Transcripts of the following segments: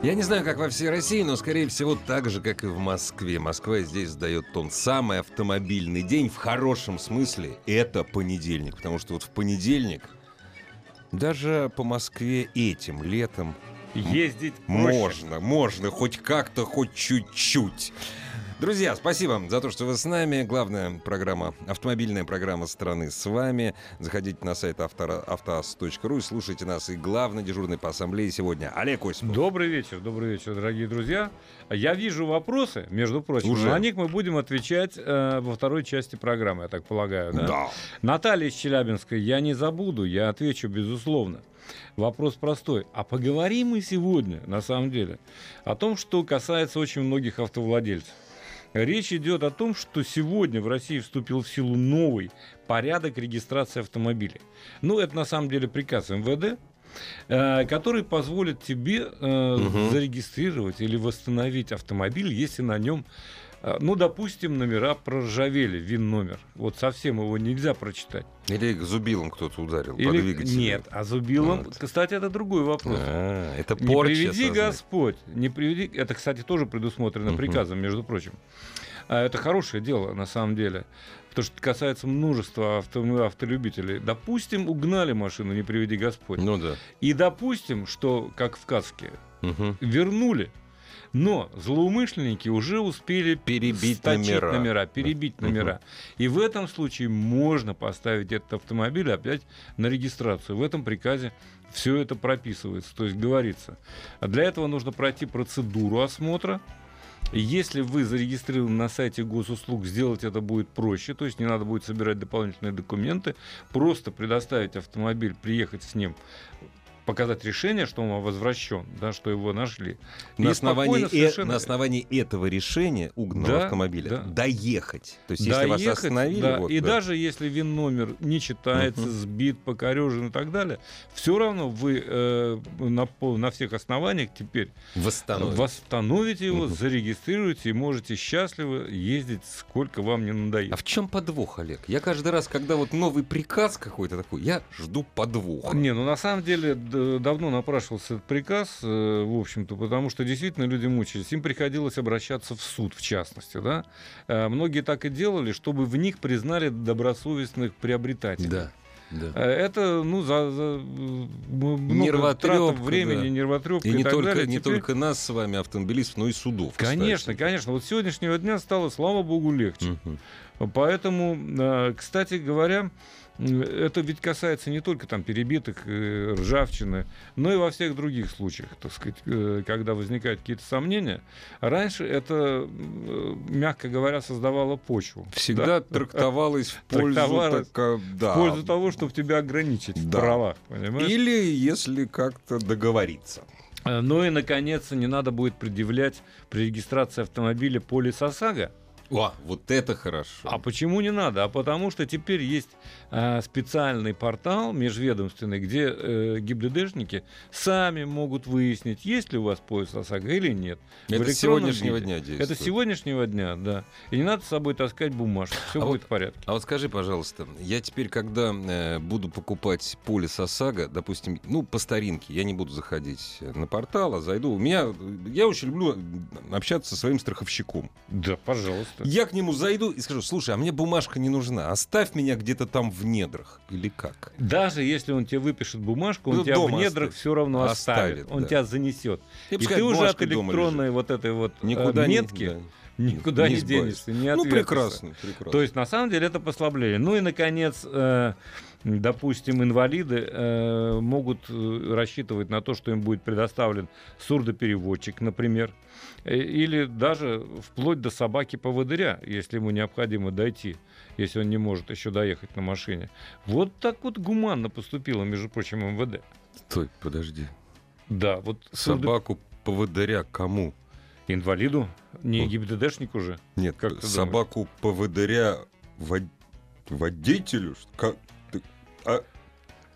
Я не знаю, как во всей России, но, скорее всего, так же, как и в Москве. Москва здесь сдает тон. Самый автомобильный день в хорошем смысле – это понедельник. Потому что вот в понедельник даже по Москве этим летом Ездить проще. можно, можно, хоть как-то, хоть чуть-чуть. Друзья, спасибо за то, что вы с нами. Главная программа, автомобильная программа страны с вами. Заходите на сайт автора- автоаз.ру и слушайте нас. И главный дежурный по ассамблее сегодня Олег Осипов. Добрый вечер, добрый вечер, дорогие друзья. Я вижу вопросы, между прочим. Уже? На них мы будем отвечать э, во второй части программы, я так полагаю. Да? Да. Наталья из Челябинска, я не забуду, я отвечу безусловно. Вопрос простой. А поговорим мы сегодня, на самом деле, о том, что касается очень многих автовладельцев. Речь идет о том, что сегодня в России вступил в силу новый порядок регистрации автомобилей. Ну, это на самом деле приказ МВД, э, который позволит тебе э, Мгм. зарегистрировать или восстановить автомобиль, если на нем, ну, допустим, номера проржавели, ВИН-номер. Вот совсем его нельзя прочитать. Или зубилом кто-то ударил по Или- двигателю. Нет, а зубилом, Вот. кстати, это другой вопрос. А, это Не порча приведи сознания. Господь, не приведи. Это, кстати, тоже предусмотрено приказом, между прочим. А Это хорошее дело, на самом деле. Потому что касается множества авто- автолюбителей. Допустим, угнали машину, не приведи Господь. Ну да. И допустим, что, как в Каске, Мгм. вернули. Но злоумышленники уже успели Перебить номера. номера, перебить номера. И в этом случае можно поставить этот автомобиль опять на регистрацию. В этом приказе все это прописывается, то есть говорится. А для этого нужно пройти процедуру осмотра. Если вы зарегистрированы на сайте госуслуг, сделать это будет проще, то есть не надо будет собирать дополнительные документы, просто предоставить автомобиль, приехать с ним, показать решение, что он возвращен, да, что его нашли. На И основании, э- совершенно- на основании этого решения угнанного Да, автомобиля да. доехать. То есть, если вас Доехать, остановили, да, вот, и да. даже если вин номер не читается, Мгм. сбит, покорежен и так далее, все равно вы э, на, на всех основаниях теперь восстановить. восстановите его, Мгм. зарегистрируете и можете счастливо ездить, сколько вам не надоест. А в чем подвох, Олег? Я каждый раз, когда вот новый приказ какой-то такой, я жду подвоха. Не, ну на самом деле давно напрашивался этот приказ, э, в общем-то, потому что действительно люди мучились. Им приходилось обращаться в суд, в частности, да. Э, Многие так и делали, чтобы в них признали добросовестных приобретателей. Да, да. Э, Это, ну, за, за э, много трат времени, да. нервотрепка И и, не так только, далее. не Теперь- только нас с вами, автомобилистов, но и судов. Конечно, кстати. конечно. Вот с сегодняшнего дня стало, слава богу, легче. Мгм. Поэтому, э, кстати говоря, это ведь касается не только там перебитых, э, ржавчины, но и во всех других случаях, так сказать, э, когда возникают какие-то сомнения. Раньше это, э, мягко говоря, создавало почву. Всегда Да? трактовалось в пользу, Трактовалось така- да. в пользу того, чтобы тебя ограничить в Да. правах, понимаешь? Или если как-то договориться. Ну и, наконец, не надо будет предъявлять при регистрации автомобиля полис ОСАГО. О, вот это хорошо. А почему не надо? А потому что теперь есть э, специальный портал межведомственный, где э, ГИБДДшники сами могут выяснить, есть ли у вас пояс ОСАГО или нет. Это с сегодняшнего виде. дня действует. Это с сегодняшнего дня, да. И не надо с собой таскать бумажку, все А будет вот- в порядке. А вот скажи, пожалуйста, я теперь, когда э, буду покупать полис ОСАГО, допустим, ну, по старинке, я не буду заходить на портал, а зайду. У меня, я очень люблю общаться со своим страховщиком. Да, пожалуйста. Я к нему зайду и скажу, слушай, а мне бумажка не нужна, оставь меня где-то там в недрах. Или как? Даже если он тебе выпишет бумажку, он Ну, тебя в недрах все равно Оставит, оставит. Он да. тебя занесет. И И ты уже от электронной вот этой вот э, Никуда не- метки да. никуда не не, денешься, не Ну, прекрасно, прекрасно. То есть, на самом деле, это послабление. Ну и, наконец, э, допустим, инвалиды э, могут э, рассчитывать на то, что им будет предоставлен сурдопереводчик, например, э, или даже вплоть до собаки поводыря, если ему необходимо дойти, если он не может еще доехать на машине. Вот так вот гуманно поступило, между прочим, МВД. Стой, подожди. Да, вот сурдо- Собаку поводыря кому? Инвалиду, не. ГИБДДшнику же. Нет, Как ты собаку поводыря вод- водителю? Как? А.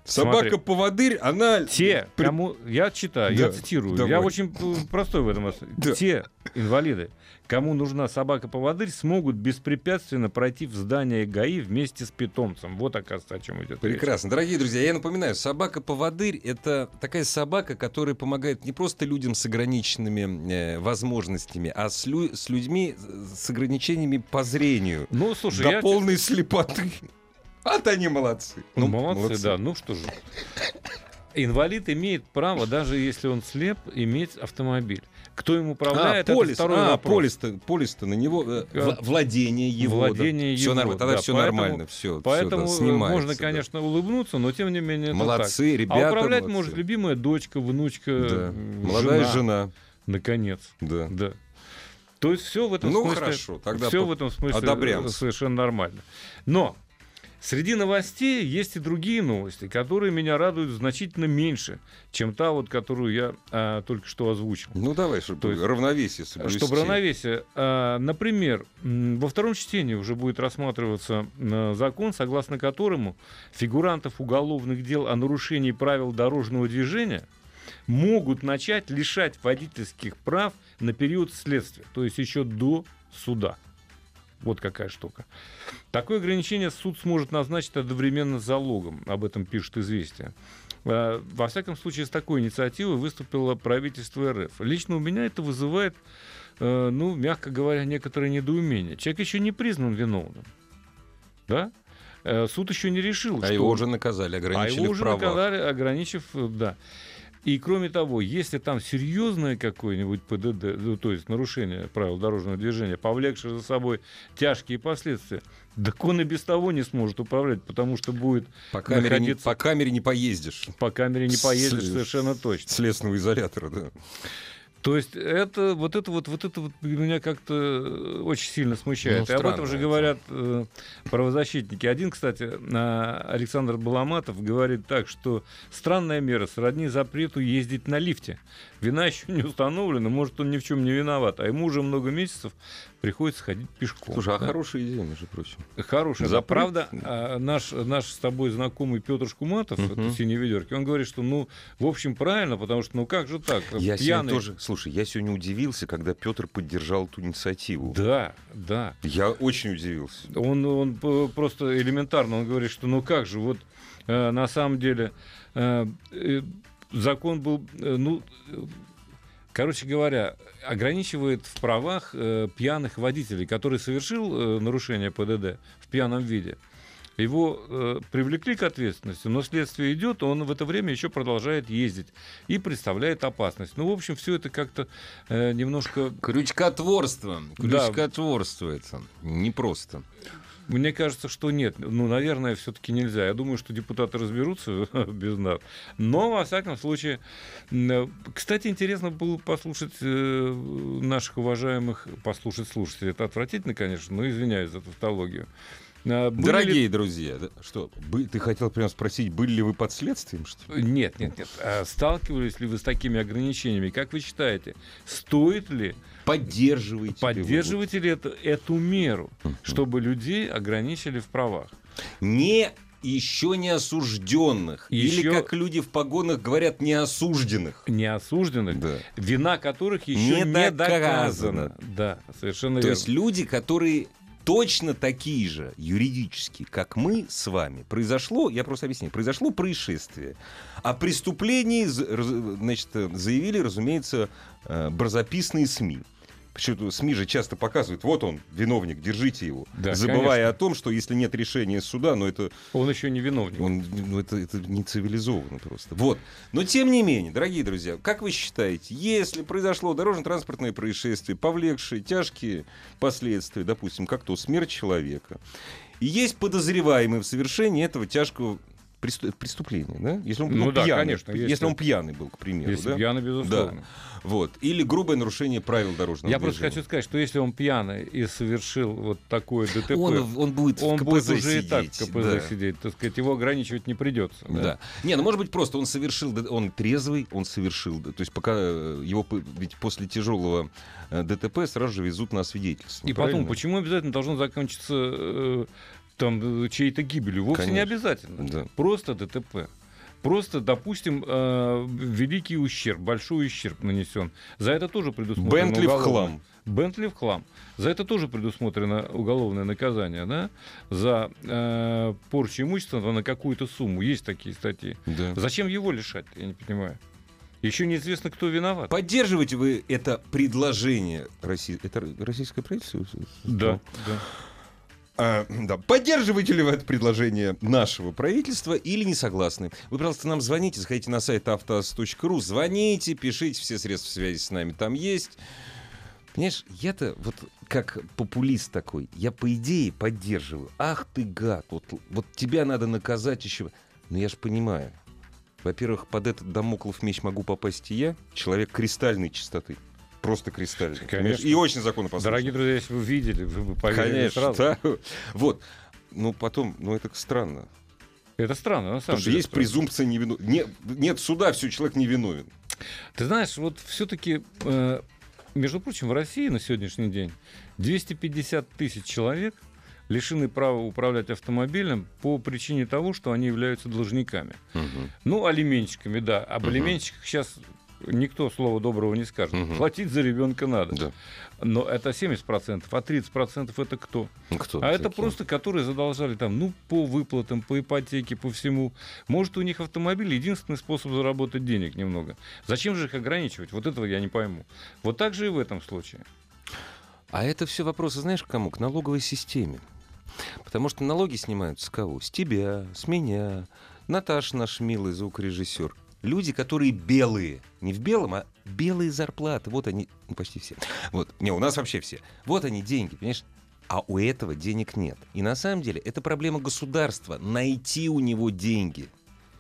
Собака-поводырь, она... Те, при- кому я читаю, Да, я цитирую, давай. я очень простой в этом. Да. Те инвалиды, кому нужна собака-поводырь, смогут беспрепятственно пройти в здание ГАИ вместе с питомцем. Вот, оказывается, о чем идет речь. Прекрасно. Дорогие друзья, я напоминаю, собака-поводырь — это такая собака, которая помогает не просто людям с ограниченными э, возможностями, а с, лю- с людьми с ограничениями по зрению. Ну, слушай, до я... полной слепоты. Вот они молодцы. Ну, молодцы, да. Ну что же. Инвалид имеет право, даже если он слеп, иметь автомобиль. Кто А, управляет, это полис, второй а, вопрос. полис-то, полис-то на него, э, вла- владение его. владение Все его, нормально, тогда да, все поэтому- нормально, все, Поэтому э, снимается. можно, да. конечно, улыбнуться, но тем не менее это Молодцы, так. ребята. а управлять молодцы. может любимая дочка, внучка, Да. м, Молодая жена, жена. наконец. Да. Да. То есть все в этом Ну, смысле. хорошо, тогда все по- в этом смысле одобряем. э, совершенно нормально. Но среди новостей есть и другие новости, которые меня радуют значительно меньше, чем та вот, которую я а, только что озвучил. Ну давай, чтобы То есть, равновесие соблюсти. Чтобы равновесие. а, Например, во втором чтении уже будет рассматриваться э, закон, согласно которому фигурантов уголовных дел о нарушении правил дорожного движения могут начать лишать водительских прав на период следствия, то есть еще до суда. Вот какая штука. Такое ограничение суд сможет назначить одновременно залогом. Об этом пишет «Известия». А, Во всяком случае, с такой инициативой выступило правительство РФ. Лично у меня это вызывает, э, ну, мягко говоря, некоторое недоумение. Человек еще не признан виновным. Да? Э, Суд еще не решил, А что... его уже наказали, А ограничили его в уже правах. наказали, ограничив, э, да. И кроме того, если там серьезное какое-нибудь ПДД, ну, то есть нарушение правил дорожного движения, повлекшее за собой тяжкие последствия, так он и без того не сможет управлять, потому что будет По камере, не, находиться- по камере не поездишь. по камере не С- поедешь совершенно точно. Следственного изолятора, да. То есть это вот это вот вот это вот меня как-то э, очень сильно смущает. Ну, И об этом же говорят э, правозащитники. Один, кстати, Александр Баламатов говорит так, что странная мера сродни запрету ездить на лифте. Вина еще не установлена, может он ни в чем не виноват, а ему уже много месяцев приходится ходить пешком. Слушай, а да. хорошая идея, между прочим. Хорошая. Да, Запрет. правда, а, наш, наш с тобой знакомый Петр Шкуматов, Мгм. это синие ведерки, он говорит, что ну, в общем, правильно, потому что ну как же так? Я сегодня Пьяный- тоже, слушай, я сегодня удивился, когда Петр поддержал эту инициативу. Да, да. Я очень удивился. Он, он просто элементарно, он говорит, что ну как же, вот э, на самом деле э, э, закон был, э, ну, короче говоря, ограничивает в правах э, пьяных водителей, который совершил э, нарушение ПДД в пьяном виде. Его э, привлекли к ответственности, но следствие идет, он в это время еще продолжает ездить и представляет опасность. Ну, в общем, все это как-то э, немножко Крючкотворство. Да. Крючкотворство это. Непросто. Мне кажется, что нет. Ну, наверное, все-таки нельзя. Я думаю, что депутаты разберутся без нас. Но, во всяком случае, э, кстати, интересно было послушать э, наших уважаемых, послушать слушателей. Это отвратительно, конечно, но извиняюсь за тавтологию. А, были ли- Дорогие друзья, да, что, бы- ты хотел прямо спросить, были ли вы под следствием, что ли? Нет, нет, нет. А Сталкивались ли вы с такими ограничениями? Как вы считаете, стоит ли, Поддерживаете поддерживаете ли это, эту меру, чтобы людей ограничили в правах? Не еще не осужденных. Или, Еще- как люди в погонах говорят, неосужденных. неосужденных, Да. вина которых еще Не не, доказана. доказана. Да, совершенно То верно. есть люди, которые точно такие же юридически, как мы с вами, произошло, я просто объясню, произошло происшествие. О преступлении значит, заявили, разумеется, э, барзаписные СМИ. Причем СМИ же часто показывают, вот он, виновник, держите его. Да, забывая конечно. о том, что если нет решения суда, ну это Он еще не виновник. Он, ну, это, это не цивилизованно просто. Вот. Но тем не менее, дорогие друзья, как вы считаете, если произошло дорожно-транспортное происшествие, повлекшее тяжкие последствия, допустим, как то смерть человека, и есть подозреваемый в совершении этого тяжкого преступление, да? Если он Ну был да, пьяный, конечно, если, если- он пьяный был, к примеру, Если да? пьяный, безусловно. Вот. Или грубое нарушение правил дорожного Я просто движения. хочу сказать, что если он пьяный и совершил вот такое ДТП, Он, он будет он в КПЗ будет уже сидеть. и так в КПЗ да. сидеть, так сказать, его ограничивать не придется. Да. Не, ну может быть просто он совершил, он трезвый, он совершил, то есть пока э, его, ведь после тяжелого э, ДТП сразу же везут на свидетельство. И потом, правильно? почему обязательно должно закончиться э, там э, чьей-то гибелью? Вовсе не Конечно. обязательно. Да. Просто ДТП. Просто, допустим, э, великий ущерб, большой ущерб нанесен. За это тоже предусмотрено Бентли в уголовное- хлам. Бентли в хлам. За это тоже предусмотрено уголовное наказание, да? За э, порчу имущества на какую-то сумму. Есть такие статьи. Да. Зачем его лишать, я не понимаю. Еще неизвестно, кто виноват. Поддерживаете вы это предложение России? Это российское правительство? Да, да. А, да. Поддерживаете ли вы это предложение нашего правительства или не согласны? Вы, пожалуйста, нам звоните, заходите на сайт автоаз.ру, звоните, пишите, все средства связи с нами там есть. Понимаешь, я-то вот как популист такой, я по идее поддерживаю. Ах ты гад, вот, вот тебя надо наказать еще. Но я же понимаю. Во-первых, под этот домоклов меч могу попасть и я, человек кристальной чистоты. Просто кристальный. понимаешь? Конечно. И очень законопослушный. Дорогие друзья, если вы видели, вы бы поверили Конечно, сразу. да. Вот. Ну, потом, ну, это странно. Это странно, на самом Потому что деле. есть странно. презумпция невиновности. Нет, нет суда, все, человек невиновен. Ты знаешь, вот все-таки, между прочим, в России на сегодняшний день 250 тысяч человек лишены права управлять автомобилем по причине того, что они являются должниками. Ну, алименщиками, да. Об Мгм. алименщиках сейчас никто слова доброго не скажет. Мгм. Платить за ребенка надо. Да. Но это 70%, а 30% это кто? Кто А это такие? просто, которые задолжали там, ну, по выплатам, по ипотеке, по всему. Может, у них автомобиль единственный способ заработать денег немного. Зачем же их ограничивать? Вот этого я не пойму. Вот так же и в этом случае. А это все вопросы, знаешь, к кому? К налоговой системе. Потому что налоги снимают с кого? С тебя, с меня. Наташа наш милый звукорежиссер. Люди, которые белые. Не в белом, а белые зарплаты. Вот они, ну, почти все. Вот. Не, у нас вообще все. Вот они, деньги, понимаешь? А у этого денег нет. И на самом деле это проблема государства. Найти у него деньги.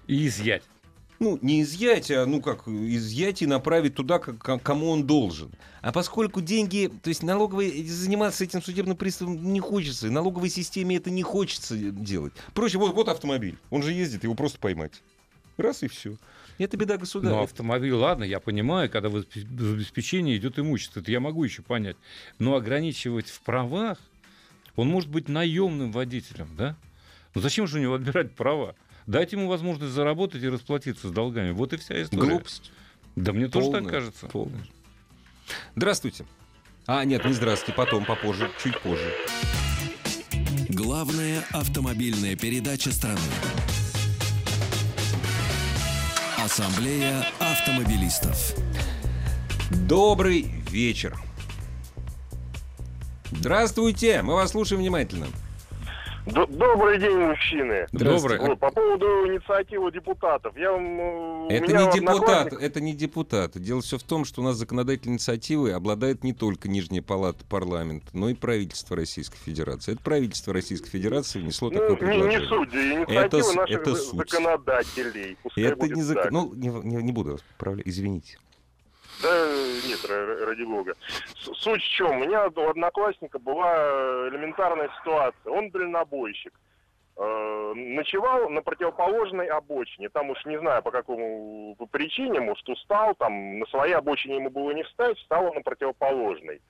И изъять. ну, не изъять, а, ну, как, изъять и направить туда, как- кому он должен. А поскольку деньги, то есть налоговые, заниматься этим судебным приставом не хочется, и налоговой системе это не хочется делать. Проще, вот, вот автомобиль, он же ездит, его просто поймать. Раз и все. Это беда Но государства. автомобиль, ладно, я понимаю, когда в обесп- в обеспечении идет имущество, это я могу еще понять. Но ограничивать в правах, он может быть наемным водителем, да? Ну зачем же у него отбирать права? Дайте ему возможность заработать и расплатиться с долгами. Вот и вся история. Глупость. Да мне тоже так Полная, кажется. полная. Здравствуйте. А, нет, не здравствуйте, потом, попозже, чуть позже. Главная автомобильная передача страны. Ассамблея автомобилистов. Добрый вечер. Здравствуйте, мы вас слушаем внимательно. Добрый день, мужчины. Добрый. Вот, по поводу инициативы депутатов. Я вам, Это не депутат, одноклассник- это не депутат. Дело все в том, что у нас законодательной инициативой обладает не только Нижняя палата парламента, но и правительство Российской Федерации. Это правительство Российской Федерации внесло Ну, такое не, не предложение. судьи, Это инициатива с- наших это законодателей. Пускай это не зак-. Ну, не, не- не буду вас поправлять, извините. Да нет, ра- ради бога. Суть в чем? У меня у одноклассника была элементарная ситуация. Он дальнобойщик. Э, Ночевал на противоположной обочине. Там уж не знаю по какому причине, может устал, там на своей обочине ему было не встать, встал он на противоположной.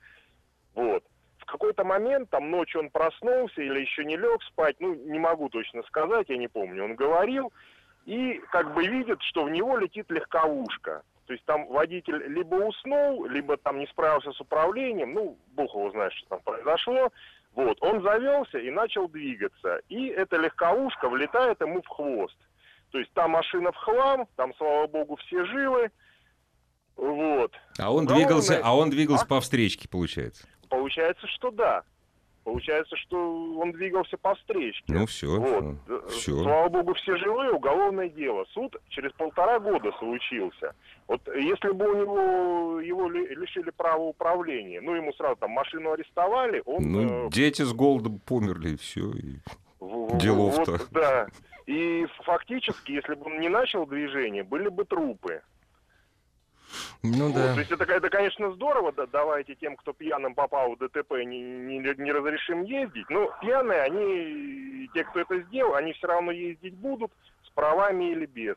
Вот. В какой-то момент, там ночью он проснулся или еще не лег спать, ну, не могу точно сказать, я не помню. Он говорил и как бы видит, что в него летит легковушка. То есть там водитель либо уснул, либо там не справился с управлением, ну, бог его знает, что там произошло. Вот, он завелся и начал двигаться. И эта легковушка влетает ему в хвост. То есть там машина в хлам, там, слава богу, все живы. Вот. А он Уголовное- двигался, а он двигался А? по встречке, получается. Получается, что да. Получается, что он двигался по встречке. Ну все, Вот. Все. Слава богу, все живые, уголовное дело. Суд через полтора года случился. Вот если бы у него его ли- лишили права управления, ну ему сразу там машину арестовали, он Ну, э, дети с голодом померли, и все. в- делов-то. вот, да. И фактически, если бы он не начал движение, были бы трупы. Ну Вот, да. То есть это, это, конечно, здорово, да, давайте тем, кто пьяным попал в ДТП, не, не, не разрешим ездить. Но пьяные, они, те, кто это сделал, они все равно ездить будут с правами или без.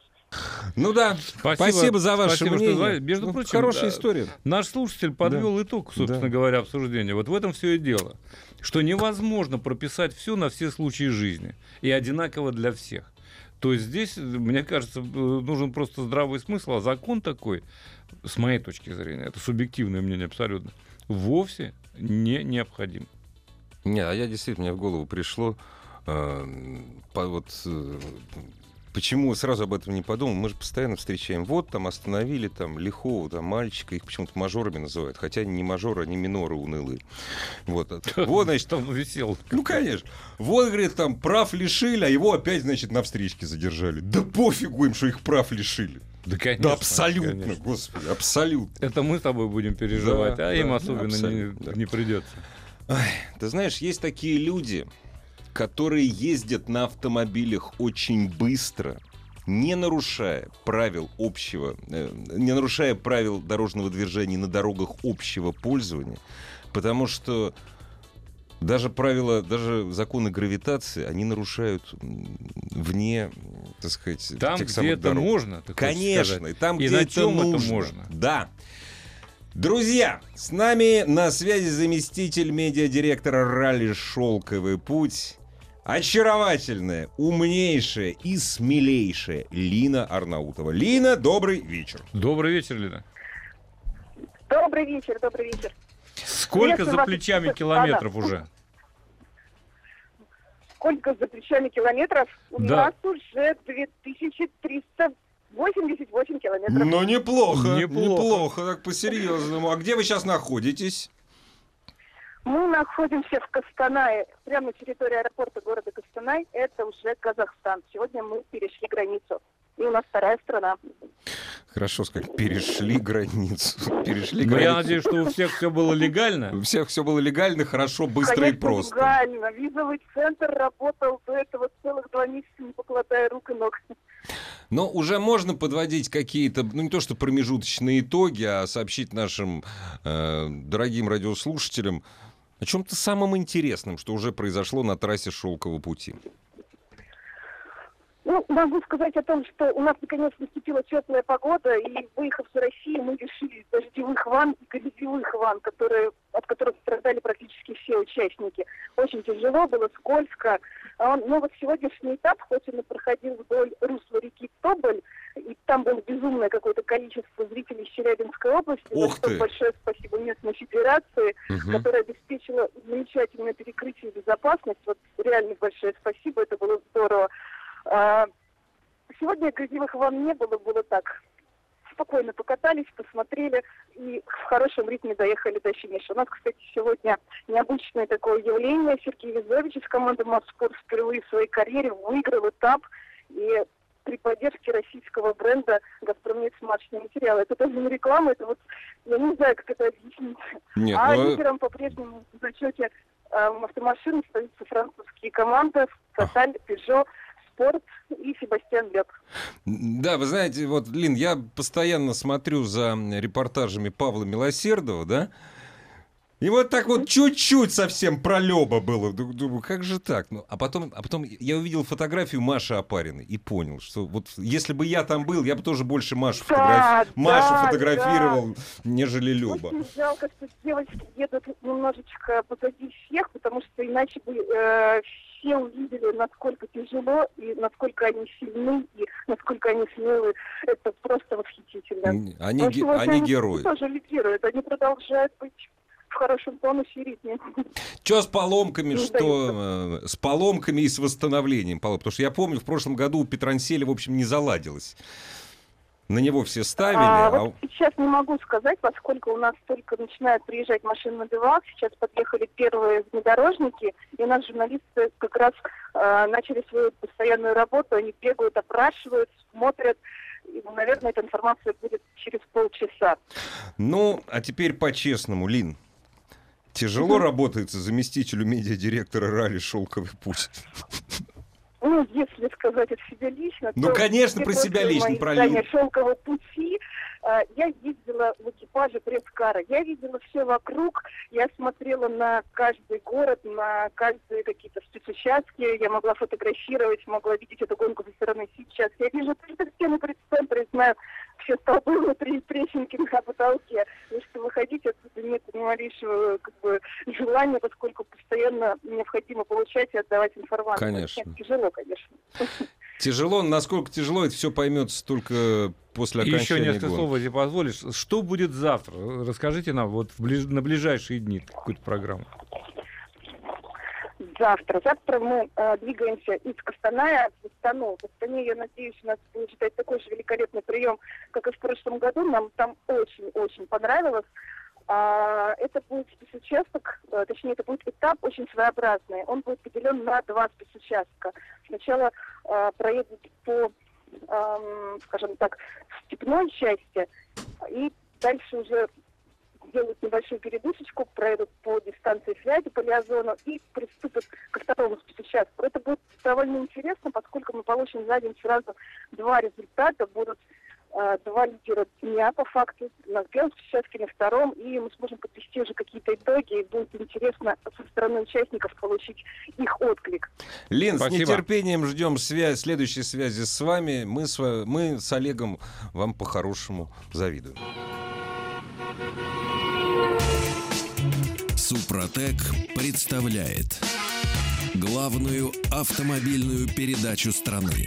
Ну да. Спасибо, за ваше спасибо, что мнение. звали. Между Ну, прочим, хорошая да, история. Наш слушатель подвел итог, собственно Да. говоря, обсуждения. Вот в этом все и дело. Что невозможно прописать все на все случаи жизни. И одинаково для всех. То здесь, мне кажется, нужен просто здравый смысл, а закон такой, с моей точки зрения, это субъективное мнение абсолютно, вовсе не необходим. Не, а я действительно, мне в голову пришло, э, по- вот э, почему сразу об этом не подумал, мы же постоянно встречаем, вот там остановили там лихого там мальчика, их почему-то мажорами называют, хотя не мажоры, они миноры унылые. Вот, вот, значит, Там висел. ну, конечно. Вот, говорит, там прав лишили, а его опять, значит, на встречке задержали. Да пофигу им, что их прав лишили. Да, конечно, да абсолютно, конечно. господи, абсолютно. Это мы с тобой будем переживать, Да, а им да, особенно не, да. не придется. Ты знаешь, есть такие люди, которые ездят на автомобилях очень быстро, не нарушая правил общего, э, не нарушая правил дорожного движения на дорогах общего пользования, потому что даже правила, даже законы гравитации, они нарушают вне, так сказать, Там, тех где самых это дорог. можно, ты Конечно, сказать. и там, И где на это чем это нужно. можно. Да. Друзья, с нами на связи заместитель медиадиректора ралли «Шелковый путь», очаровательная, умнейшая и смелейшая Лина Арнаутова. Лина, добрый вечер. Добрый вечер, Лена. Добрый вечер, добрый вечер. Сколько Приветствую за вас, плечами господа. километров уже? Сколько за плечами километров? У Да. нас уже 2388 километров. Ну, неплохо, Неплохо. неплохо, так по-серьезному. А где вы сейчас находитесь? Мы находимся в Костанае, прямо на территории аэропорта города Костанай. Это уже Казахстан. Сегодня мы перешли границу. И у нас вторая страна. Хорошо сказать, перешли границу. Перешли Ну, я границу. надеюсь, что у всех все было легально. У всех все было легально, хорошо, быстро Конечно, и просто. легально. Визовый центр работал до этого целых два месяца, не покладая рук и ног. Но уже можно подводить какие-то, ну не то что промежуточные итоги, а сообщить нашим э, дорогим радиослушателям о чем-то самом интересном, что уже произошло на трассе Шелкового пути. Ну, могу сказать о том, что у нас наконец наступила теплая погода, и выехав с России, мы лишились дождевых ванн и грязевых ванн, которые, от которых страдали практически все участники. Очень тяжело было, скользко. А, Но вот сегодняшний этап, хоть он и проходил вдоль русла реки Тоболь, и там было безумное какое-то количество зрителей из Челябинской области. за Ух что ты! Большое спасибо местной федерации, Мгм. которая обеспечила замечательное перекрытие и безопасность. Вот реально большое спасибо, это было здорово. А, Сегодня грязевых ванн не было, было так. Спокойно покатались, посмотрели и в хорошем ритме доехали до финиша. У нас, кстати, сегодня необычное такое явление. Сергей Визович из команды «Мосспорт» впервые в своей карьере выиграл этап и при поддержке российского бренда «Газпромнефть» смачные материалы. Это даже не реклама, это вот, я не знаю, как это объяснить. Нет, А ну, лидером по-прежнему в зачете э, автомашин остаются французские команды «Тоталь», «Пежо», «Спорт» и «Себастьян Леб». Да, вы знаете, вот, Лин, я постоянно смотрю за репортажами Павла Милосердова, да? И вот так вот чуть-чуть совсем пролеба было. Ду- Думаю, как же так? Ну, а потом, а потом я увидел фотографию Маши Апариной и понял, что вот если бы я там был, я бы тоже больше Машу, Да, фотограф- Машу да, фотографировал, нежели Люба. Очень жалко, что девочки едут немножечко позади всех, потому что иначе бы э, все увидели, насколько тяжело и насколько они сильны и насколько они смелы. Это просто восхитительно. Они, Но ге- сегодня они герои. тоже лидируют, они продолжают быть в хорошем тонусе и ритме. Что с поломками, Не что э, с поломками и с восстановлением? Потому что я помню, в прошлом году у Петранселя, в общем, не заладилось. На него все ставили, А, а, вот сейчас не могу сказать, поскольку у нас только начинают приезжать машины на бивак. Сейчас подъехали первые внедорожники, и у нас журналисты как раз э, начали свою постоянную работу. Они бегают, опрашивают, смотрят. И, ну, наверное, эта информация будет через полчаса. Ну, а теперь по-честному, Лин. Тяжело работается заместителю медиадиректора ралли «Шелковый путь». Ну, если сказать от себя лично, Ну, конечно, про себя лично, Лин. «Шелкового пути» я ездила в экипаже пресс-кара. Я видела все вокруг, я смотрела на каждый город, на каждые какие-то спецучастки, я могла фотографировать, могла видеть эту гонку со стороны сейчас. Я вижу каждую стену пресс-центра, знаю все столбы внутри прессинги на потолке. И что выходить отсюда нет ни малейшего как бы, желания, поскольку постоянно необходимо получать и отдавать информацию. Конечно. Нет, тяжело, конечно. Тяжело, насколько тяжело, это все поймется только после И еще окончания несколько слов, если позволишь. Что будет завтра? Расскажите нам вот в ближ- на ближайшие дни какую-то программу. Завтра. Завтра мы э, двигаемся из Костаная в Стану. В Астане, я надеюсь, у нас будет ждать такой же великолепный прием, как и в прошлом году. Нам там очень-очень понравилось. А, это будет спецучасток, э, точнее, это будет этап очень своеобразный. Он будет поделен на два спецучастка. Сначала э, проедут по, эм, скажем так, степной части, и дальше уже сделают небольшую передышечку, проедут по дистанции связи по Лиазону и приступят ко второму спецучастку. Это будет довольно интересно, поскольку мы получим за день сразу два результата. Будут два лидера дня по факту на первом спецучастке, на втором, и мы сможем подвести уже какие-то итоги, и будет интересно со стороны участников получить их отклик. Лин, с Спасибо. нетерпением ждем связь, следующей связи с вами. Мы с, мы с Олегом вам по-хорошему завидуем. Супротек представляет главную автомобильную передачу страны.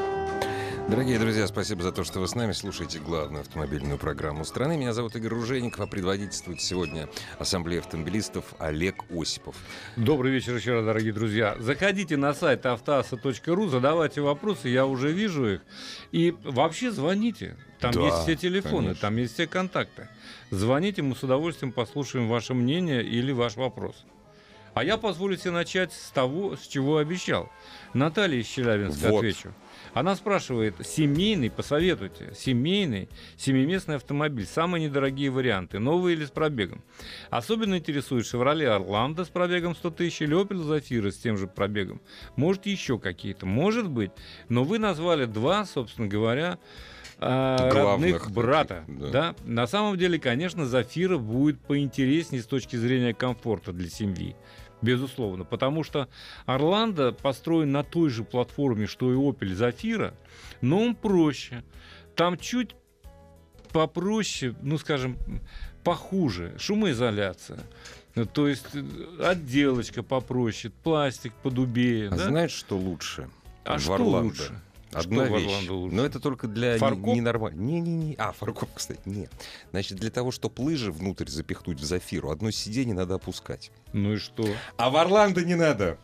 Дорогие друзья, спасибо за то, что вы с нами слушаете главную автомобильную программу страны. Меня зовут Игорь Ружейников, а предводительствует сегодня Ассамблея автомобилистов Олег Осипов. Добрый вечер еще раз, дорогие друзья. Заходите на сайт автоаса.ру, задавайте вопросы, я уже вижу их. И вообще звоните. Там Да, есть все телефоны, конечно. там есть все контакты. Звоните, мы с удовольствием послушаем ваше мнение или ваш вопрос. А я позволю себе начать с того, с чего обещал. Наталья из Челябинска Вот. отвечу. Она спрашивает, семейный, посоветуйте, семейный, семиместный автомобиль, самые недорогие варианты, новые или с пробегом. Особенно интересует Chevrolet Орландо с пробегом 100 тысяч или Opel Zafira с тем же пробегом. Может, еще какие-то, может быть. Но вы назвали два, собственно говоря, а, Главных родных брата. да. Да. На самом деле, конечно, Зафира будет поинтереснее с точки зрения комфорта для семьи. Безусловно, потому что Орландо построен на той же платформе, что и Opel Zafira, но он проще. Там чуть попроще, ну, скажем, похуже. Шумоизоляция. То есть э, отделочка попроще, пластик подубее. А да? знаешь, что лучше? А в что Орландо? лучше? Одна Что вещь. Лучше? Но это только для Фаркоп? ненормальных. Не-не-не. А, фаркоп, кстати, нет. Значит, для того, чтобы лыжи внутрь запихнуть в Зафиру, одно сиденье надо опускать. Ну и что? А в Орландо не надо.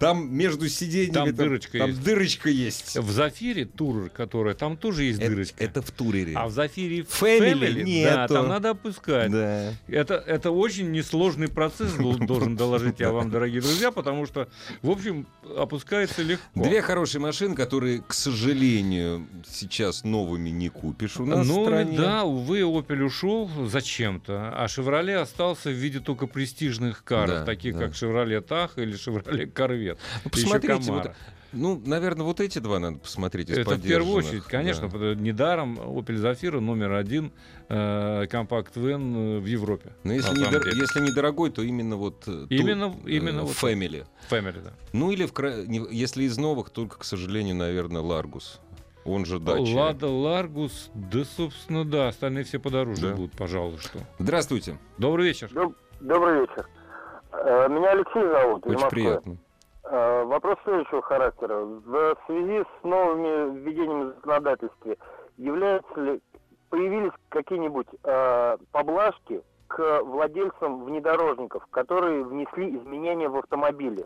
Там между сиденьями... Там дырочка там есть. дырочка есть. В Зафире Турер, которая, там тоже есть Это, дырочка. это в Турере. А в Зафире Family Family, да, там надо опускать. Да. Это, это очень несложный процесс, дол- должен доложить я вам, дорогие друзья, потому что, в общем, опускается легко. Две хорошие машины, которые, к сожалению, сейчас новыми не купишь у нас ну да, увы, Opel ушел зачем-то, а Chevrolet остался в виде только престижных каров, Да, таких да. как Chevrolet Tahoe или Chevrolet Corvette. Ну, Еще посмотрите, вот, ну, наверное, вот эти два надо посмотреть из Это в первую очередь, конечно, да. недаром Opel Zafira номер один э, компакт-вэн э, в Европе. Но если, на не самом дор- деле. если недорогой, то именно вот э, Именно- ту- именно э, вот Family. Family, да. Ну или в кра- не- если из новых, только, к сожалению, наверное, Ларгус. Он же Dacia. Лада Ларгус, да, собственно, да, остальные все подороже Да. будут, пожалуй, что. Здравствуйте. Добрый вечер. Доб- Добрый вечер. Э, Меня Алексей зовут. Очень Москвы. приятно. Э, Вопрос следующего характера. В связи с новыми введениями в законодательстве являются ли, появились какие-нибудь э, поблажки к владельцам внедорожников, которые внесли изменения в автомобиле?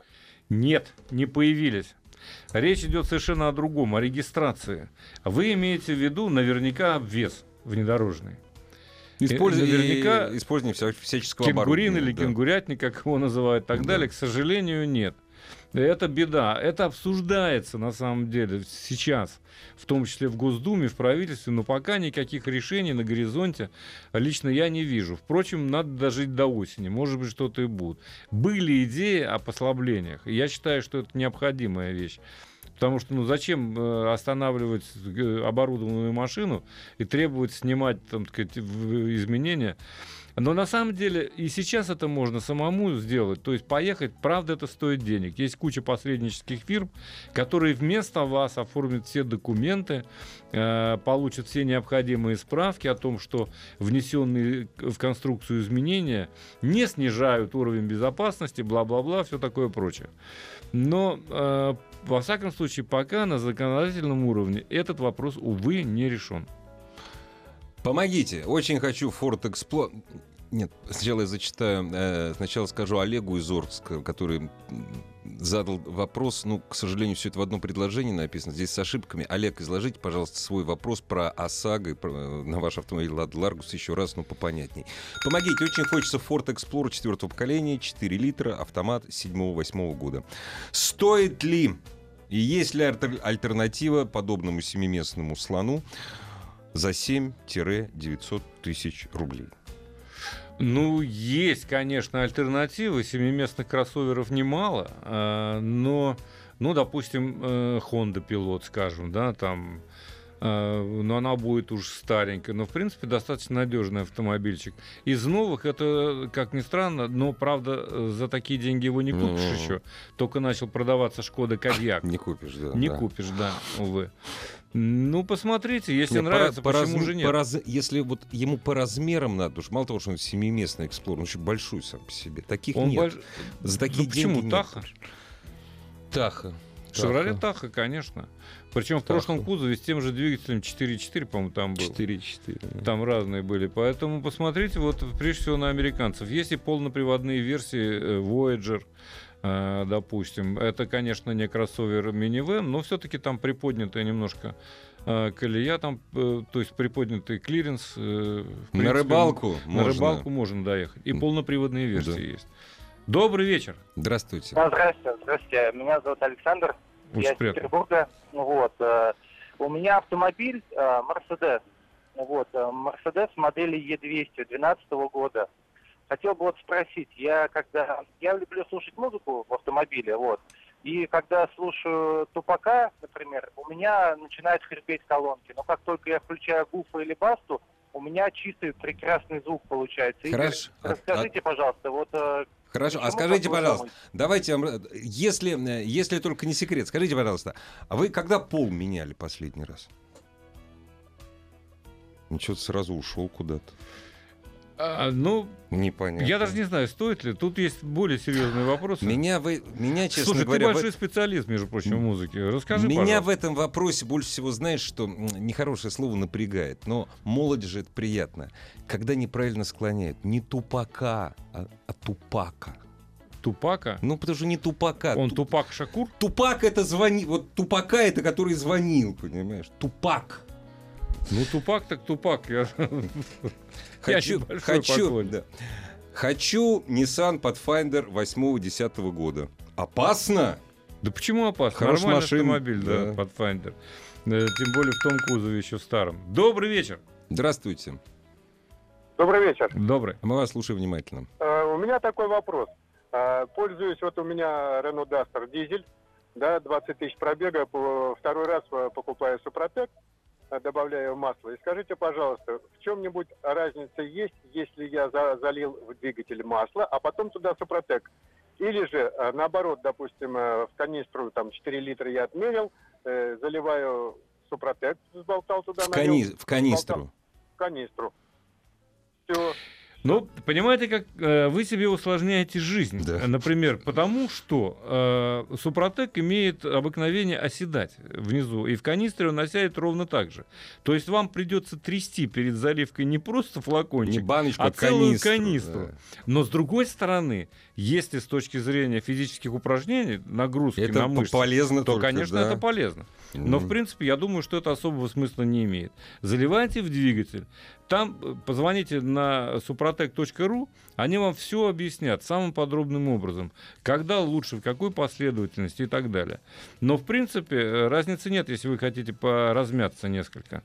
Нет, не появились. Речь идет совершенно о другом, о регистрации. Вы имеете в виду наверняка обвес внедорожный. Использ- Э, наверняка и использование вся- всяческого Кенгурин оборудования, или да. кенгурятник, как его называют, и так Да. далее, к сожалению, нет. Это беда. Это обсуждается на самом деле сейчас, в том числе в Госдуме, в правительстве, но пока никаких решений на горизонте лично я не вижу. Впрочем, надо дожить до осени. Может быть, что-то и будет. Были идеи о послаблениях. Я считаю, что это необходимая вещь. Потому что ну зачем э, останавливать э, оборудованную машину и требовать снимать там, так сказать, в- изменения? Но на самом деле и сейчас это можно самому сделать. То есть поехать, правда, это стоит денег. Есть куча посреднических фирм, которые вместо вас оформят все документы, э, получат все необходимые справки о том, что внесенные в конструкцию изменения не снижают уровень безопасности, бла-бла-бла, все такое прочее. Но, э, во всяком случае, пока на законодательном уровне этот вопрос, увы, не решен. Помогите. Очень хочу Ford Explorer. Нет, сначала я зачитаю, э, сначала скажу Олегу из Орска, который задал вопрос, ну, к сожалению, все это в одном предложении написано, здесь с ошибками. Олег, изложите, пожалуйста, свой вопрос про ОСАГО э, на ваш автомобиль Lada Largus еще раз, ну, попонятней. Помогите, очень хочется Ford Explorer четвертого поколения, 4 литра, автомат 7-8 года. Стоит ли и есть ли альтер- альтернатива подобному семиместному слону за 7-900 тысяч рублей? Ну, есть, конечно, альтернативы. Семиместных кроссоверов немало, а, но, ну, допустим, э, Honda Pilot, скажем, да, там, но она будет уж старенькая, но, в принципе, достаточно надежный автомобильчик. Из новых это, как ни странно, но, правда, за такие деньги его не купишь Ну. еще. Только начал продаваться Шкода Кодьяк. Не купишь, да. Не да. купишь, да, увы. Ну, посмотрите, если Не, по нравится, по почему разм- же нет? по раз- Если вот ему по размерам надо, уж мало того, что он семиместный эксплор, он еще большой сам по себе. Таких Он нет. больш- За такие Ну, почему? деньги нет. Tahoe? Tahoe. Chevrolet Tahoe, конечно. Причем в прошлом кузове с тем же двигателем 4.4, по-моему, там был. 4-4. Там разные были. Поэтому посмотрите, вот прежде всего на американцев. Есть и полноприводные версии э, Voyager, э, допустим. Это, конечно, не кроссовер минивэн, но все-таки там приподнятая немножко э, колея, там, то есть приподнятый клиренс. в На принципе, рыбалку На можно. рыбалку можно доехать. И полноприводные версии Да. есть. Добрый вечер. Здравствуйте. А, Здравствуйте, здравствуйте. Меня зовут Александр. Очень я из приятно. Петербурга. Вот. э, У меня автомобиль э, Мерседес. Вот. э, Мерседес модели Е200 2012 года. Хотел бы вот спросить, я когда... Я люблю слушать музыку в автомобиле, вот. И когда слушаю Тупака, например, у меня начинают хрипеть колонки. Но как только я включаю Гуфа или Басту, у меня чистый прекрасный звук получается. Игорь, Хорошо. А- Расскажите, пожалуйста, вот Хорошо, а почему скажите, такое пожалуйста, самое? давайте, если, э, если только не секрет, скажите, пожалуйста, а вы когда пол меняли последний раз? Ничего, сразу ушел куда-то. А, ну, Непонятно. я даже не знаю, стоит ли. Тут есть более серьезные вопросы. Меня, вы, меня, честно Слушай, говоря, ты в большой специалист, между прочим, в музыке. Расскажи, Меня пожалуйста. в этом вопросе больше всего, знаешь, что нехорошее слово напрягает, но молодежь же это приятно. Когда неправильно склоняют, не тупака, а, а тупака. Тупака? Ну, потому что не тупака. Он Ту- Тупак Шакур? Тупак это звонит. Вот тупака это который звонил, понимаешь? Тупак. Ну, Тупак так Тупак. Я... Хочу, хочу, да. хочу Nissan Pathfinder 8-10 года. Опасно? Да почему опасно? Хорошая Нормальный машина, автомобиль, да, да. Pathfinder. Э, Тем более в том кузове еще старом. Добрый вечер. Здравствуйте. Добрый вечер. Добрый. Мы вас слушаем внимательно. Э, У меня такой вопрос. Э, Пользуюсь, вот у меня Renault Duster дизель, да, 20 тысяч пробега, по- второй раз покупаю Супротек, э, добавляю масло. И скажите, пожалуйста, в чем-нибудь разница есть, если я за- залил в двигатель масло, а потом туда Супротек? Или же, э, наоборот, допустим, э, в канистру там 4 литра я отмерил, э, заливаю Супротек, взболтал туда, В, кани- в канистру. в канистру. Все. Ну, понимаете, как э, вы себе усложняете жизнь. Да. Например, потому что э, Супротек имеет обыкновение оседать внизу, и в канистре он осядет ровно так же. То есть вам придется трясти перед заливкой не просто Не флакончик, баночку, а а целую канистру. канистру. да. Но с другой стороны, если с точки зрения физических упражнений, нагрузки Это на мышцы, полезно то, только, конечно, да. это полезно. Но, в Мгм. принципе, я думаю, что это особого смысла не имеет. Заливайте в двигатель, там э, позвоните на suprotec.ru, они вам все объяснят самым подробным образом, когда лучше, в какой последовательности и так далее. Но, в принципе, э, разницы нет, если вы хотите поразмяться несколько.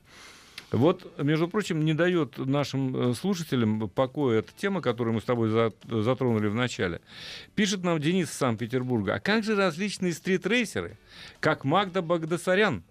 Вот, между прочим, не дает нашим э, слушателям покоя эта тема, которую мы с тобой затронули в начале. Пишет нам Денис из Санкт-Петербурга. А как же различные стритрейсеры, как Магда Багдасарян,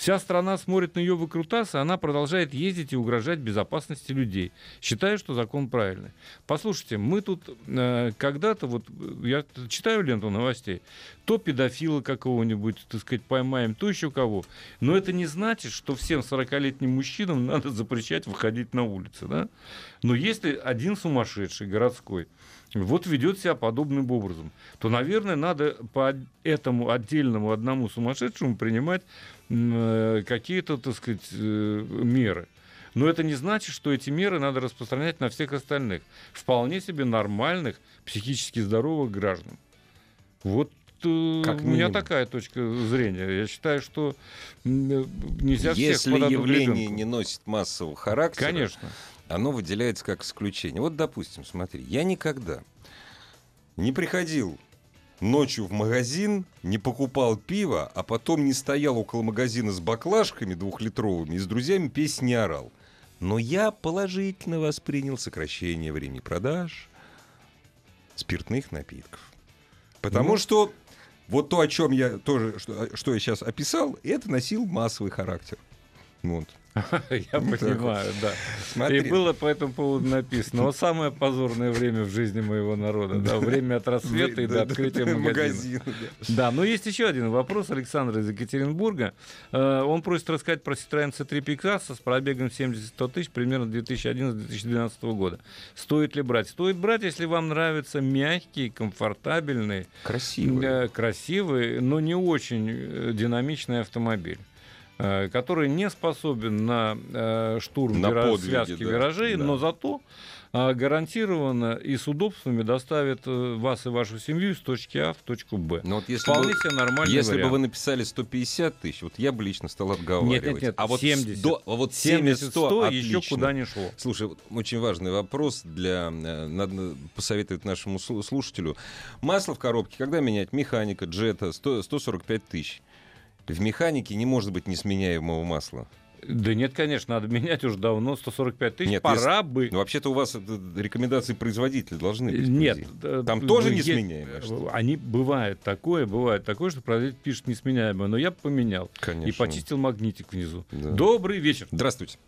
Вся страна смотрит на ее выкрутасы, она продолжает ездить и угрожать безопасности людей. Считаю, что закон правильный. Послушайте, мы тут э, когда-то, вот я читаю ленту новостей, то педофила какого-нибудь, так сказать, поймаем, то еще кого. Но это не значит, что всем 40-летним мужчинам надо запрещать выходить на улицы. Да? Но если один сумасшедший городской, вот ведет себя подобным образом, то, наверное, надо по этому отдельному одному сумасшедшему принимать Э, какие-то, так сказать, э, меры. Но это не значит, что эти меры надо распространять на всех остальных. Вполне себе нормальных, психически здоровых граждан. Вот э, как у меня такая точка зрения. Я считаю, что нельзя Если всех явление не носит массового характера, Конечно. Оно выделяется как исключение. Вот, допустим, смотри, я никогда не приходил ночью в магазин, не покупал пиво, а потом не стоял около магазина с баклажками двухлитровыми и с друзьями песни орал. Но я положительно воспринял сокращение времени продаж спиртных напитков. Потому ну, что вот то, о чем я тоже, что, что я сейчас описал, это носил массовый характер. Вот. Я понимаю, да. И было по этому поводу написано. Вот самое позорное время в жизни моего народа. Да, время от рассвета и до открытия магазина. Да, но есть еще один вопрос Александра из Екатеринбурга. Э, он просит рассказать про Citroёn C3 Picasso с пробегом 70-100 тысяч примерно 2011-2012 года. Стоит ли брать? Стоит брать, если вам нравятся мягкие, комфортабельные, красивые, э, красивые но не очень э, динамичный автомобиль. Э, который не способен на э, штурм на вира... подвиги, связки да, виражей, да. но зато э, гарантированно и с удобствами доставит вас и вашу семью из точки А в точку Б. Но вот если Вполне бы, себе нормальный Если вариант. бы вы написали 150 тысяч, вот я бы лично стал отговаривать. Нет, нет, нет, а вот 70. До, а вот 70, 100, 100 еще куда не шло. Слушай, вот очень важный вопрос для... Надо посоветовать нашему слушателю. Масло в коробке, когда менять? Механика, джета, 100, 145 тысяч. В механике не может быть несменяемого масла. Да нет, конечно, надо менять уже давно, 145 тысяч, нет, пора если, бы. Ну, вообще-то у вас рекомендации производителя должны быть. Нет. Там тоже несменяемые? Они, бывает такое, бывает такое, что производитель пишет несменяемое, но я поменял. Конечно. И почистил магнитик внизу. Да. Добрый вечер. Здравствуйте.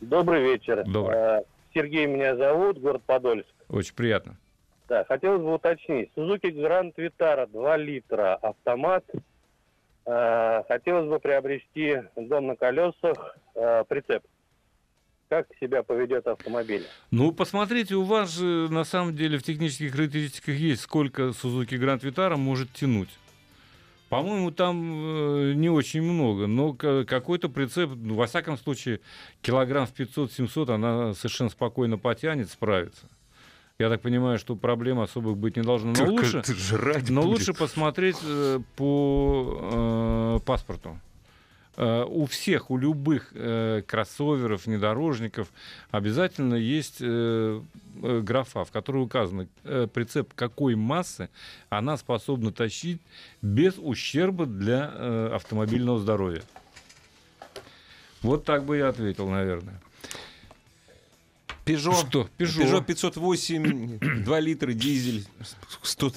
Добрый вечер. Добрый. Э, Сергей меня зовут, город Подольск. Очень приятно. Да, хотелось бы уточнить. Suzuki Grand Vitara 2 литра, автомат, Э, хотелось бы приобрести дом на колесах, э, прицеп. Как себя поведет автомобиль? Ну, посмотрите, у вас же на самом деле в технических характеристиках есть, сколько Suzuki Grand Vitara может тянуть. По-моему, там э, не очень много, но какой-то прицеп, ну, во всяком случае, килограмм в 500-700 она совершенно спокойно потянет, справится. Я так понимаю, что проблем особых быть не должно. Но, лучше, но лучше посмотреть э, по э, паспорту. Uh, у всех, у любых uh, кроссоверов, внедорожников обязательно есть uh, графа, в которой указано прицеп какой массы она способна тащить без ущерба для автомобильного здоровья. Вот так бы я ответил, наверное. Peugeot, Что? Peugeot. Peugeot 508, 2 литра, дизель. 100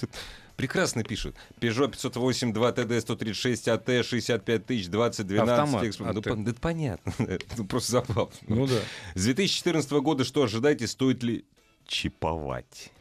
Прекрасно пишут. Peugeot 508, 2 TD, 136 AT, 65 тысяч, 20, 12. Автомат, эксп... ну, по... Это понятно. ну, просто забавно. Ну да. С 2014 года что ожидаете, стоит ли чиповать?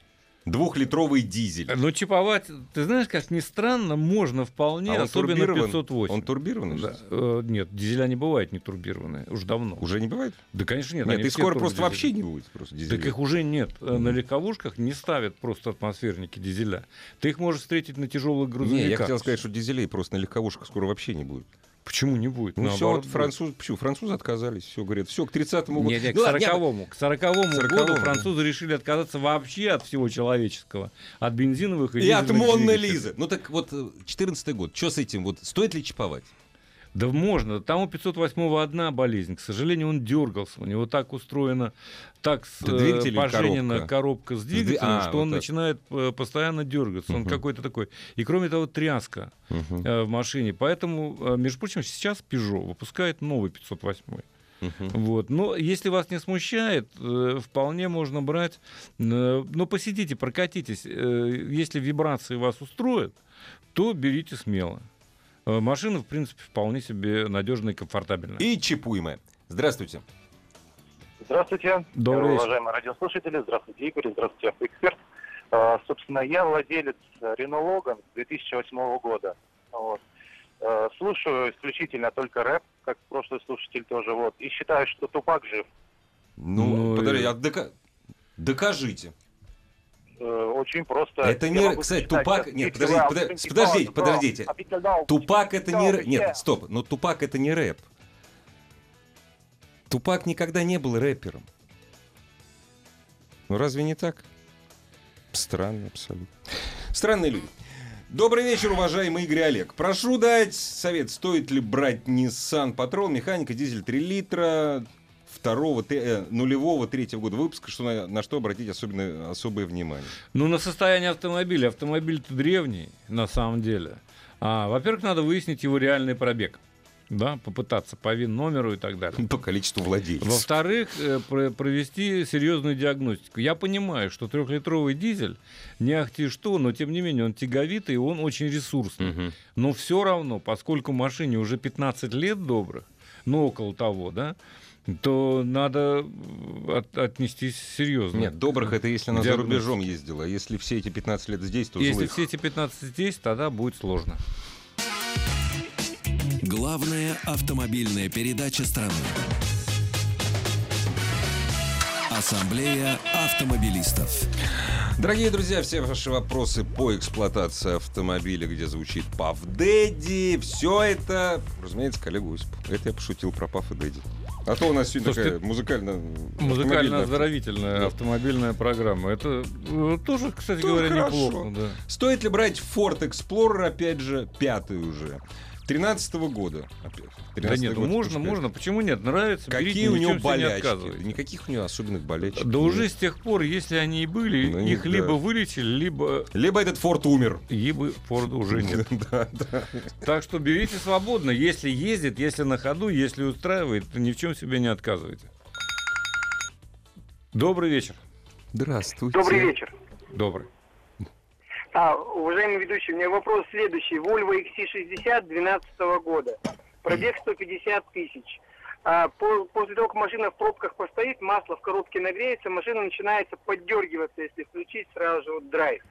Двухлитровый дизель. Ну, чиповать, ты знаешь, как ни странно, можно вполне, а особенно 508. Он турбированный? Да. Э, нет, дизеля не бывает не турбированные, уже давно. Уже не бывает? Да, конечно, нет. Нет, и скоро просто вообще не будет просто дизеля. Так их уже нет. Mm-hmm. На легковушках не ставят просто атмосферники дизеля. Ты их можешь встретить на тяжелых грузовиках. Не, я хотел сказать, что дизелей просто на легковушках скоро вообще не будет. Почему не будет? Ну, все, вот француз, почему? французы отказались, все, говорят, все, к 30-му году. Нет, нет, к 40-му. К 40-му году французы решили отказаться вообще от всего человеческого. От бензиновых и И от Монны Лизы. Ну так вот, 14 год, что с этим, вот стоит ли чиповать? Да можно. Там у 508-го одна болезнь. К сожалению, он дергался. У него так устроена, так Это э, поженена коробка? коробка с двигателем, а, что вот он так. начинает э, постоянно дергаться. Он Мгм. какой-то такой. И кроме того, тряска э, в машине. Поэтому, между прочим, сейчас Peugeot выпускает новый 508. Мгм. Вот. Но если вас не смущает, вполне можно брать. Но посидите, прокатитесь. Если вибрации вас устроят, то берите смело. Э, Машина, в принципе, вполне себе надежная и комфортабельная. И чипуемая. Здравствуйте. Здравствуйте, Добрый вечер. уважаемые радиослушатели. Здравствуйте, Игорь. Здравствуйте, автоэксперт. Э, Собственно, я владелец Renault Logan 2008 года. Вот. Э, Слушаю исключительно только рэп, как прошлый слушатель тоже. Вот. И считаю, что Тупак жив. Ну, Ну, подожди, и- а дока- докажите. Э, Очень просто. Это не- могу кстати, зачитать. Тупак- нет, подождите, «Wow, подо- 24 подождите, подождите. down, Тупак это не... Нет, yeah». стоп, но Тупак это не рэп. Тупак никогда не был рэпером. Ну разве не так? Странно абсолютно. Странные люди. Добрый вечер, уважаемый Игорь Олег. Прошу дать совет, стоит ли брать Nissan Patrol, механика, дизель 3 литра, второго, те- э, нулевого, третьего года выпуска, что на, на что обратить особенно, особое внимание. Ну, на состояние автомобиля. Автомобиль-то древний, на самом деле. А, во-первых, надо выяснить его реальный пробег. Да, попытаться по ВИН-номеру и так далее. По количеству владельцев. Во-вторых, э, про- провести серьезную диагностику. Я понимаю, что трехлитровый дизель не ахти что, но тем не менее он тяговитый и он очень ресурсный. Мгм. Но все равно, поскольку машине уже 15 лет добрых, ну около того, да, то надо э, от- отнестись серьезно. Нет, добрых это если она за Диагностика. рубежом ездила. а Если все эти 15 лет здесь, то Если злых. все эти 15 здесь, тогда будет сложно. Главная автомобильная передача страны. Ассамблея автомобилистов. Дорогие друзья, все ваши вопросы по эксплуатации автомобиля, где звучит Пав Дэдди, все это, разумеется, коллега Осипов. Это я пошутил про Пав и Дэдди. А то у нас сегодня Слушайте, такая музыкально... Музыкально-оздоровительная Да. автомобильная программа. Это э, тоже, кстати Тоже говоря, хорошо. неплохо. Да. Стоит ли брать Ford Explorer, опять же, пятый уже? 13 года. Опять. Да 13-й нет, год можно, можно. Почему нет? Нравится, Какие берите, у него не болячки? отказывайте. Никаких у него особенных болячек. Да нет. уже с тех пор, если они и были, Ну, их да. либо вылечили, либо Либо этот Форд умер. либо Форда уже нет. Да, да. Так что берите свободно. Если ездит, если на ходу, если устраивает, то ни в чем себе не отказывайте. Добрый вечер. Здравствуйте. Добрый вечер. Добрый. А, уважаемый ведущий, у меня вопрос следующий. Volvo XC60 12 года. Пробег 150 тысяч. А, по- после того, как машина в пробках постоит, масло в коробке нагреется, машина начинается поддергиваться, если включить сразу же вот драйв.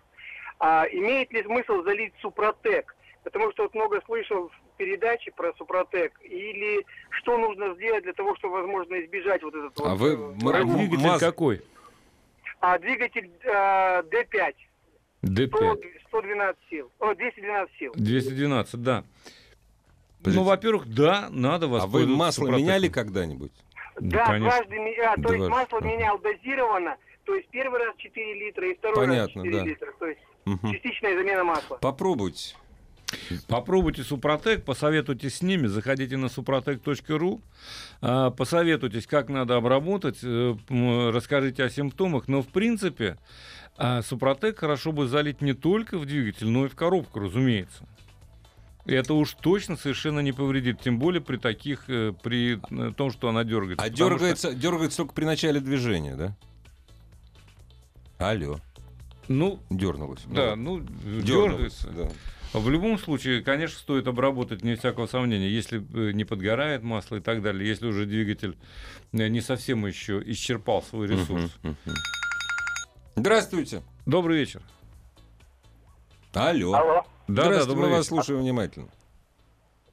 А, имеет ли смысл залить Супротек? Потому что вот много слышал в передаче про Супротек. Или что нужно сделать для того, чтобы, возможно, избежать вот этот А вот... вы- э, А двигатель Маз- какой? А, двигатель э, D5. 100, D5. 112 сил. О, 212 сил. 212, да. Подождите. Ну, во-первых, да, надо А вы воспользоваться масло Супротеком. меняли когда-нибудь? Ну, Да, конечно. дважды меня, то есть масло менял дозированно, то есть первый раз 4 литра и второй Понятно, раз 4 да. литра, то есть Мгм. частичная замена масла. Попробуйте. Попробуйте Супротек, посоветуйтесь с ними, заходите на suprotec.ru, а, посоветуйтесь, как надо обработать, э, расскажите о симптомах, но в принципе а, Супротек хорошо бы залить не только в двигатель, но и в коробку, разумеется. И Это уж точно совершенно не повредит, тем более при таких, э, при э, том, что она дергается. А Потому что- дергается, дергается только при начале движения, да? Алло, Ну, дернулась. да, ну, дергается. Да. В любом случае, конечно, стоит обработать, не всякого сомнения, если э, не подгорает масло и так далее, если уже двигатель не совсем еще исчерпал свой ресурс. Мгм, мгм. Здравствуйте. Добрый вечер. Алло. Алло. Да, да, Здравствуйте, добрый мы вас вечер. слушаем внимательно.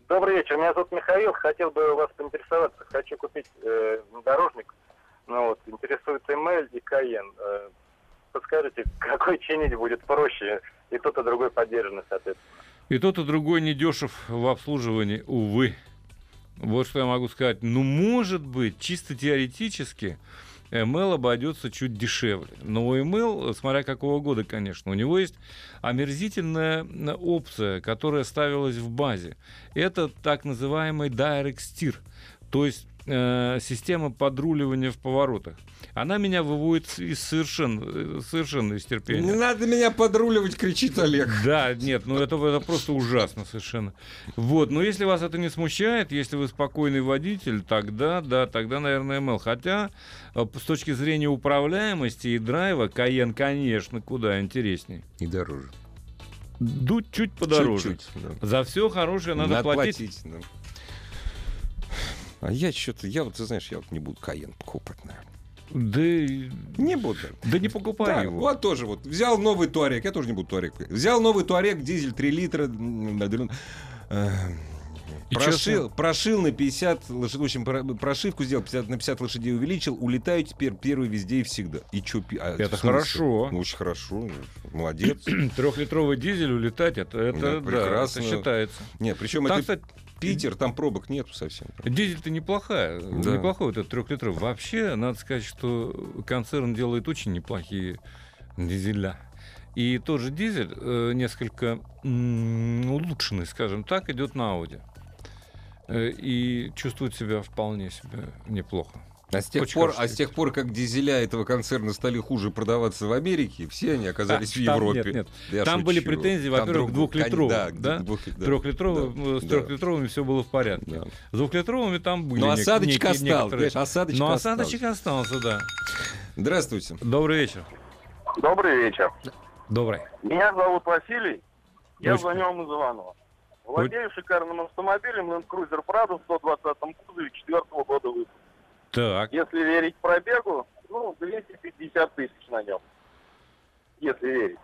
Добрый вечер, меня зовут Михаил, хотел бы у вас поинтересоваться, хочу купить э, внедорожник, ну вот, интересует ML и Cayenne. Э, подскажите, какой чинить будет проще, и тот, и другой поддержанный, соответственно. И тот, и другой недешев в обслуживании, увы. Вот что я могу сказать. Ну, может быть, чисто теоретически, ML обойдется чуть дешевле. Но у ML, смотря какого года, конечно, у него есть омерзительная э, опция, которая ставилась в базе. Это так называемый Direct Steer. То есть э, система подруливания в поворотах. Она меня выводит из совершенно, э, совершенно из терпения. Не надо меня подруливать, кричит Олег. Да, нет, ну это, это просто ужасно совершенно. Вот, но если вас это не смущает, если вы спокойный водитель, тогда, да, тогда, наверное, ML. Хотя, э, с точки зрения управляемости и драйва, Каен, конечно, куда интереснее. И дороже. Дуть чуть подороже. Чуть-чуть, да. За все хорошее надо, Надо платить. платить, да. А я что-то, я вот, ты знаешь, я вот не буду Каен покупать, наверное. Да, Не буду. да не покупай Да, его. вот тоже вот. Взял новый Туарек, я тоже не буду Туарек. Взял новый Туарек, дизель 3 литра. э, Прошил, честно? прошил на 50 лошадей, в общем, про- прошивку сделал, 50, на 50 лошадей увеличил, улетаю теперь первый везде и всегда. И чё, а, Это хорошо. Ну, очень хорошо, молодец. Трехлитровый дизель улетать, это, это, Да, да, прекрасно. это считается. Нет, причем это кстати, Питер, там пробок нету совсем. Дизель-то неплохая, Да. неплохой вот этот трехлитровый. Вообще, надо сказать, что концерн делает очень неплохие дизеля. И тот же дизель, э, несколько м, улучшенный, скажем так, идет на Audi. Э, И чувствует себя вполне себе неплохо. А с, тех Очень пор, а с тех пор, как дизеля этого концерна стали хуже продаваться в Америке, все они оказались А, в там Европе. нет, нет. Да я Там были претензии, во-первых, двухлитровым, да, да? двух- да. Трехлитровым, Да, с да. трехлитровыми все было в порядке. Да. С двухлитровыми там были Но нек- осадочек некие- остался, некоторые- осадочек Но остался. осадочек остался, да. Здравствуйте. Добрый вечер. Добрый вечер. Добрый. Меня зовут Василий. Я Очень. звоню из Иванова. Владею шикарным автомобилем Land Cruiser Prado в 120 кузове 4 года выпуска. Так. Если верить пробегу, ну, 250 тысяч на нем. Если верить.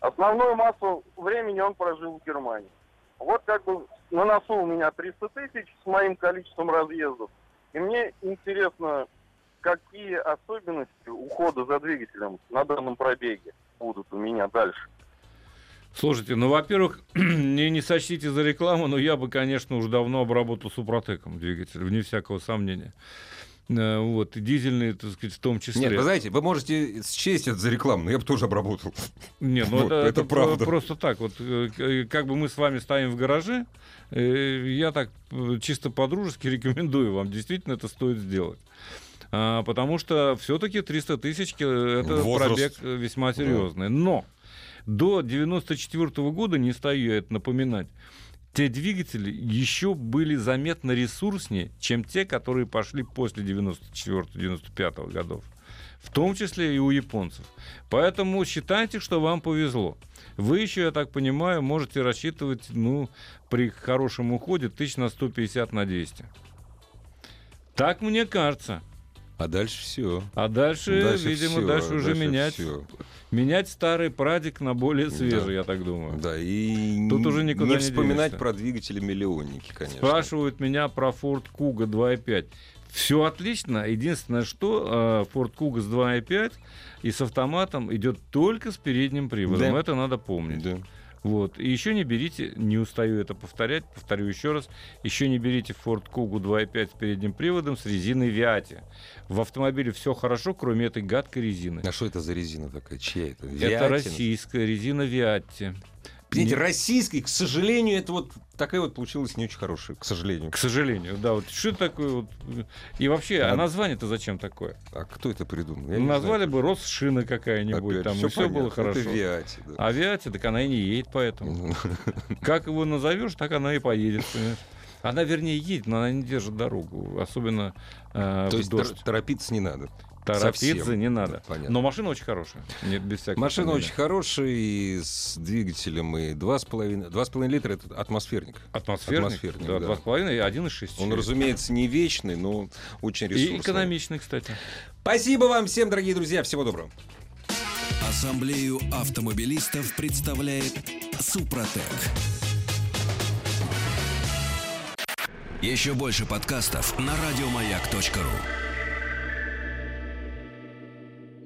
Основную массу времени он прожил в Германии. Вот как бы на носу у меня 300 тысяч с моим количеством разъездов. И мне интересно, какие особенности ухода за двигателем на данном пробеге будут у меня дальше. Слушайте, ну, во-первых, не, не сочтите за рекламу, но я бы, конечно, уже давно обработал супротеком двигатель, вне всякого сомнения. Э, Вот, и дизельный, так сказать, в том числе. Нет, вы знаете, вы можете счесть это за рекламу, но я бы тоже обработал. Не, ну Вот, это, это правда. просто так. Вот э, э, как бы мы с вами стоим в гараже, я так чисто по-дружески рекомендую вам. Действительно, это стоит сделать. А, потому что все-таки 300 тысяч это Возраст. пробег весьма серьезный. Но до 94 года, не стою я это напоминать, те двигатели еще были заметно ресурснее, чем те, которые пошли после 94-95 годов. В том числе и у японцев. Поэтому считайте, что вам повезло. Вы еще, я так понимаю, можете рассчитывать, ну, при хорошем уходе, тысяч на 150 на 200. Так мне кажется. А дальше все. А дальше, видимо, дальше уже менять, менять старый прадик на более свежий, Да. я так думаю. Да, и Тут уже никуда не не вспоминать денешься. про двигатели миллионники, конечно. Спрашивают меня про Ford Kuga 2.5. Все отлично. Единственное, что э, Ford Kuga с 2.5 и с автоматом идет только с передним приводом. Да. Это надо помнить. Да. Вот. И еще не берите, не устаю это повторять, повторю еще раз, еще не берите Ford Kuga 2.5 с передним приводом с резиной Viati. В автомобиле все хорошо, кроме этой гадкой резины. А что это за резина такая? Чья это? Это Виатина? российская резина Viati. Понимаете, российский, к сожалению, это вот такая вот получилась не очень хорошая, к сожалению. К сожалению, да. Вот что это такое вот? И вообще, а, А- название-то зачем такое? А кто это придумал? Я Назвали знаю. бы Росшина какая-нибудь, Опять, там, всё и все было хорошо. Это Виати, да. Авиация, так она и не едет поэтому. Как его назовешь, так она и поедет, понимаешь? Она, вернее, едет, но она не держит дорогу, особенно э, То есть дождь. торопиться не надо. Торопиться совсем. не надо. Да, понятно. Но машина очень хорошая, нет, без Машина сомнения. очень хорошая, и с двигателем, и 2,5 2,5 литра это атмосферник. Атмосферник, Атмосферник, да, да. 2,5 и 1,6. Он, разумеется, не вечный, но очень ресурсный. И экономичный, кстати. Спасибо вам всем, дорогие друзья. Всего доброго. Ассамблею автомобилистов представляет Супротек. Еще больше подкастов на радиомаяк.ру.